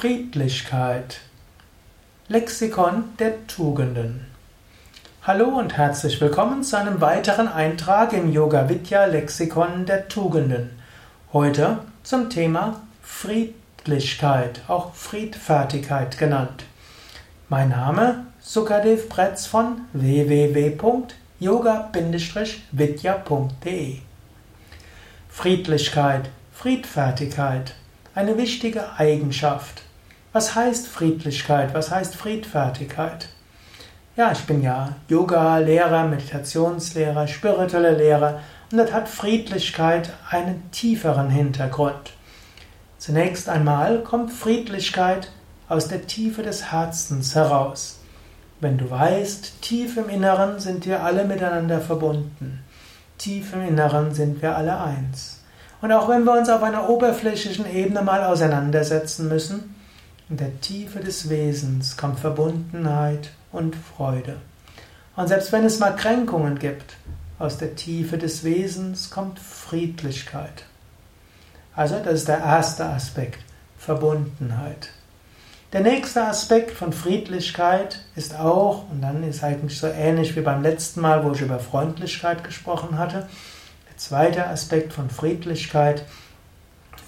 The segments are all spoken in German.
Friedlichkeit. Lexikon der Tugenden. Hallo und herzlich willkommen zu einem weiteren Eintrag im Yoga Vidya Lexikon der Tugenden. Heute zum Thema Friedlichkeit, auch Friedfertigkeit genannt. Mein Name Sukadev Pretz von www.yoga-vidya.de Friedlichkeit, Friedfertigkeit eine wichtige Eigenschaft. Was heißt Friedlichkeit? Was heißt Friedfertigkeit? Ja, ich bin ja Yoga-Lehrer, Meditationslehrer, spiritueller Lehrer und das hat Friedlichkeit einen tieferen Hintergrund. Zunächst einmal kommt Friedlichkeit aus der Tiefe des Herzens heraus. Wenn du weißt, tief im Inneren sind wir alle miteinander verbunden. Tief im Inneren sind wir alle eins. Und auch wenn wir uns auf einer oberflächlichen Ebene mal auseinandersetzen müssen, in der Tiefe des Wesens kommt Verbundenheit und Freude. Und selbst wenn es mal Kränkungen gibt, aus der Tiefe des Wesens kommt Friedlichkeit. Also das ist der erste Aspekt, Verbundenheit. Der nächste Aspekt von Friedlichkeit ist auch, und dann ist eigentlich so ähnlich wie beim letzten Mal, wo ich über Freundlichkeit gesprochen hatte, Zweiter Aspekt von Friedlichkeit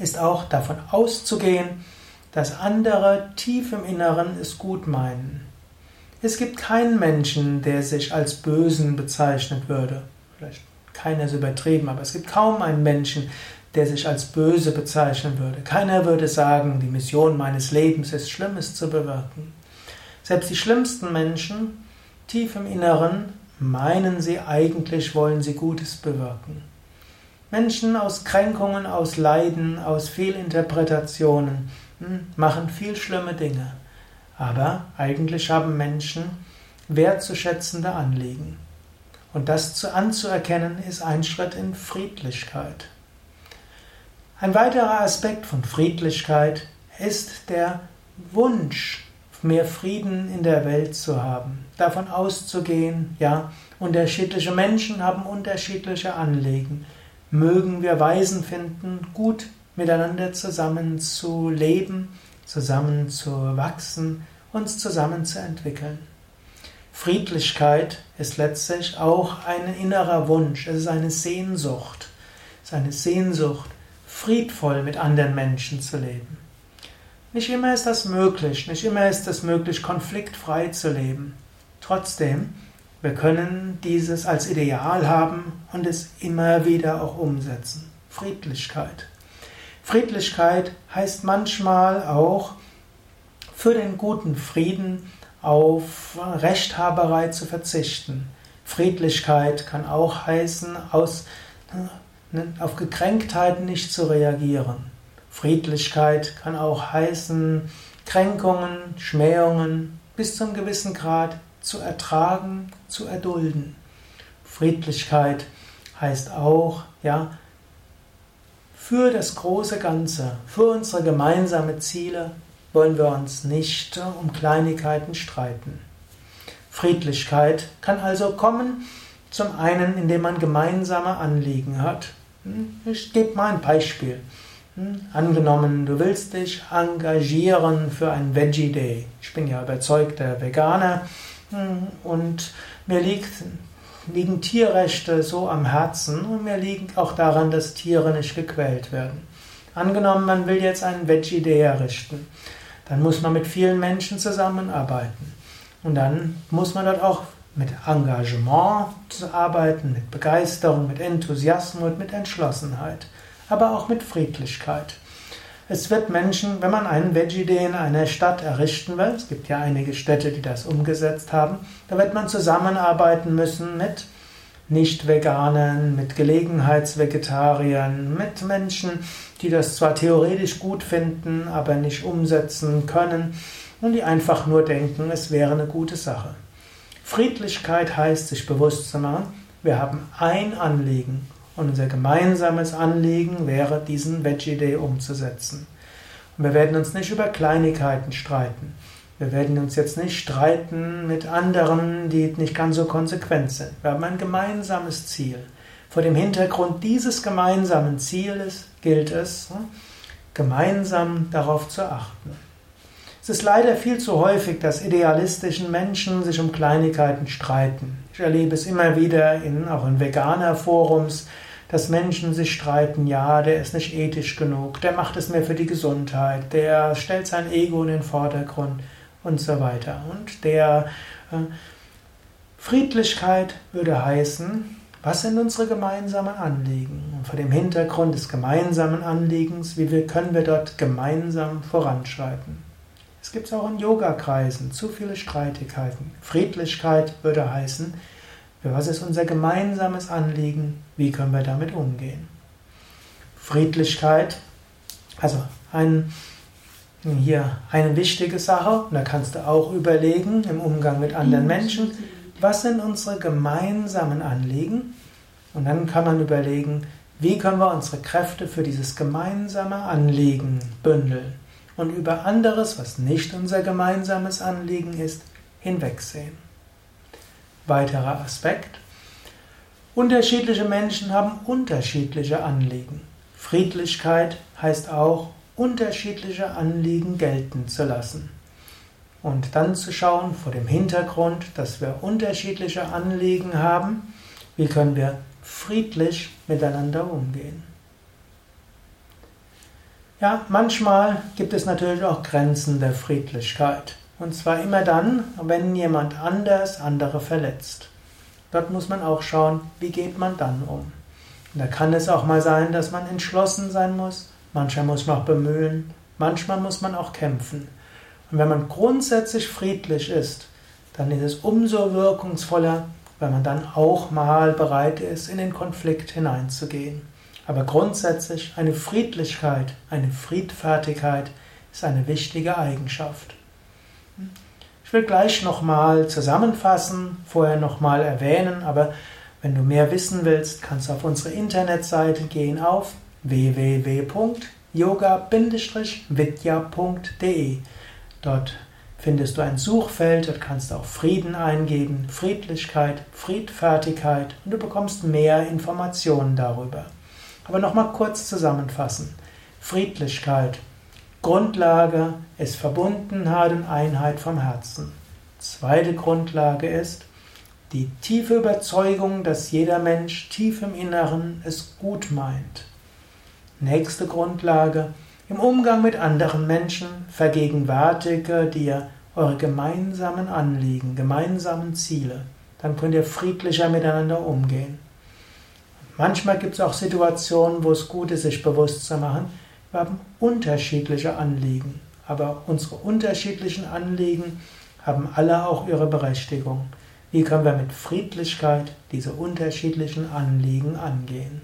ist auch davon auszugehen, dass andere tief im Inneren es gut meinen. Es gibt keinen Menschen, der sich als Bösen bezeichnet würde. Vielleicht keiner ist übertrieben, aber es gibt kaum einen Menschen, der sich als böse bezeichnen würde. Keiner würde sagen, die Mission meines Lebens ist Schlimmes zu bewirken. Selbst die schlimmsten Menschen, tief im Inneren, meinen sie eigentlich, wollen sie Gutes bewirken. Menschen aus Kränkungen, aus Leiden, aus Fehlinterpretationen machen viel schlimme Dinge. Aber eigentlich haben Menschen wertzuschätzende Anliegen. Und das zu anzuerkennen ist ein Schritt in Friedlichkeit. Ein weiterer Aspekt von Friedlichkeit ist der Wunsch, mehr Frieden in der Welt zu haben, davon auszugehen, ja, unterschiedliche Menschen haben unterschiedliche Anliegen mögen wir Weisen finden, gut miteinander zusammen zu leben, zusammen zu wachsen, uns zusammen zu entwickeln. Friedlichkeit ist letztlich auch ein innerer Wunsch, es ist eine Sehnsucht, es ist eine Sehnsucht, friedvoll mit anderen Menschen zu leben. Nicht immer ist das möglich, nicht immer ist es möglich, konfliktfrei zu leben. Trotzdem wir können dieses als Ideal haben und es immer wieder auch umsetzen. Friedlichkeit. Friedlichkeit heißt manchmal auch für den guten Frieden auf Rechthaberei zu verzichten. Friedlichkeit kann auch heißen, aus, ne, auf Gekränktheiten nicht zu reagieren. Friedlichkeit kann auch heißen, Kränkungen, Schmähungen bis zum gewissen Grad zu ertragen, zu erdulden. Friedlichkeit heißt auch, ja, für das große Ganze, für unsere gemeinsamen Ziele wollen wir uns nicht um Kleinigkeiten streiten. Friedlichkeit kann also kommen, zum einen, indem man gemeinsame Anliegen hat. Hm, ich gebe mal ein Beispiel. Hm, angenommen, du willst dich engagieren für einen Veggie Day. Ich bin ja überzeugter Veganer und mir liegt, liegen Tierrechte so am Herzen und mir liegt auch daran, dass Tiere nicht gequält werden. Angenommen, man will jetzt einen Veggie Day errichten, dann muss man mit vielen Menschen zusammenarbeiten. Und dann muss man dort auch mit Engagement arbeiten, mit Begeisterung, mit Enthusiasmus, mit Entschlossenheit, aber auch mit Friedlichkeit. Es wird Menschen, wenn man einen Veggie Day in einer Stadt errichten will, es gibt ja einige Städte, die das umgesetzt haben, da wird man zusammenarbeiten müssen mit Nicht-Veganern, mit Gelegenheitsvegetariern, mit Menschen, die das zwar theoretisch gut finden, aber nicht umsetzen können und die einfach nur denken, es wäre eine gute Sache. Friedlichkeit heißt, sich bewusst zu machen, wir haben ein Anliegen und unser gemeinsames Anliegen wäre, diesen Veggie Day umzusetzen. Wir werden uns nicht über Kleinigkeiten streiten. Wir werden uns jetzt nicht streiten mit anderen, die nicht ganz so konsequent sind. Wir haben ein gemeinsames Ziel. Vor dem Hintergrund dieses gemeinsamen Zieles gilt es, gemeinsam darauf zu achten. ist leider viel zu häufig, dass idealistischen Menschen sich um Kleinigkeiten streiten. Ich erlebe es immer wieder in, auch in Veganer-Forums, dass Menschen sich streiten, ja, der ist nicht ethisch genug, der macht es mehr für die Gesundheit, der stellt sein Ego in den Vordergrund und so weiter. Und der äh, Friedlichkeit würde heißen, was sind unsere gemeinsamen Anliegen? Und vor dem Hintergrund des gemeinsamen Anliegens, wie wir, können wir dort gemeinsam voranschreiten? Es gibt auch in Yoga-Kreisen zu viele Streitigkeiten. Friedlichkeit würde heißen, was ist unser gemeinsames Anliegen? Wie können wir damit umgehen? Friedlichkeit, also ein, hier eine wichtige Sache, und da kannst du auch überlegen im Umgang mit anderen Menschen, was sind unsere gemeinsamen Anliegen? Und dann kann man überlegen, wie können wir unsere Kräfte für dieses gemeinsame Anliegen bündeln und über anderes, was nicht unser gemeinsames Anliegen ist, hinwegsehen. Weiterer Aspekt. Unterschiedliche Menschen haben unterschiedliche Anliegen. Friedlichkeit heißt auch, unterschiedliche Anliegen gelten zu lassen. Und dann zu schauen, vor dem Hintergrund, dass wir unterschiedliche Anliegen haben, wie können wir friedlich miteinander umgehen. Ja, manchmal gibt es natürlich auch Grenzen der Friedlichkeit. Und zwar immer dann, wenn jemand anders andere verletzt. Dort muss man auch schauen, wie geht man dann um. Und da kann es auch mal sein, dass man entschlossen sein muss. Manchmal muss man auch bemühen. Manchmal muss man auch kämpfen. Und wenn man grundsätzlich friedlich ist, dann ist es umso wirkungsvoller, wenn man dann auch mal bereit ist, in den Konflikt hineinzugehen. Aber grundsätzlich eine Friedlichkeit, eine Friedfertigkeit ist eine wichtige Eigenschaft. Ich will gleich nochmal zusammenfassen, vorher nochmal erwähnen, aber wenn du mehr wissen willst, kannst du auf unsere Internetseite gehen auf www.yoga-vidya.de. Dort findest du ein Suchfeld, dort kannst du auch Frieden eingeben, Friedlichkeit, Friedfertigkeit und du bekommst mehr Informationen darüber. Aber nochmal kurz zusammenfassen. Friedlichkeit Grundlage ist Verbundenheit und Einheit vom Herzen. Zweite Grundlage ist die tiefe Überzeugung, dass jeder Mensch tief im Inneren es gut meint. Nächste Grundlage, im Umgang mit anderen Menschen vergegenwärtige dir eure gemeinsamen Anliegen, gemeinsamen Ziele. Dann könnt ihr friedlicher miteinander umgehen. Manchmal gibt es auch Situationen, wo es gut ist, sich bewusst zu machen, wir haben unterschiedliche Anliegen, aber unsere unterschiedlichen Anliegen haben alle auch ihre Berechtigung. Wie können wir mit Friedlichkeit diese unterschiedlichen Anliegen angehen?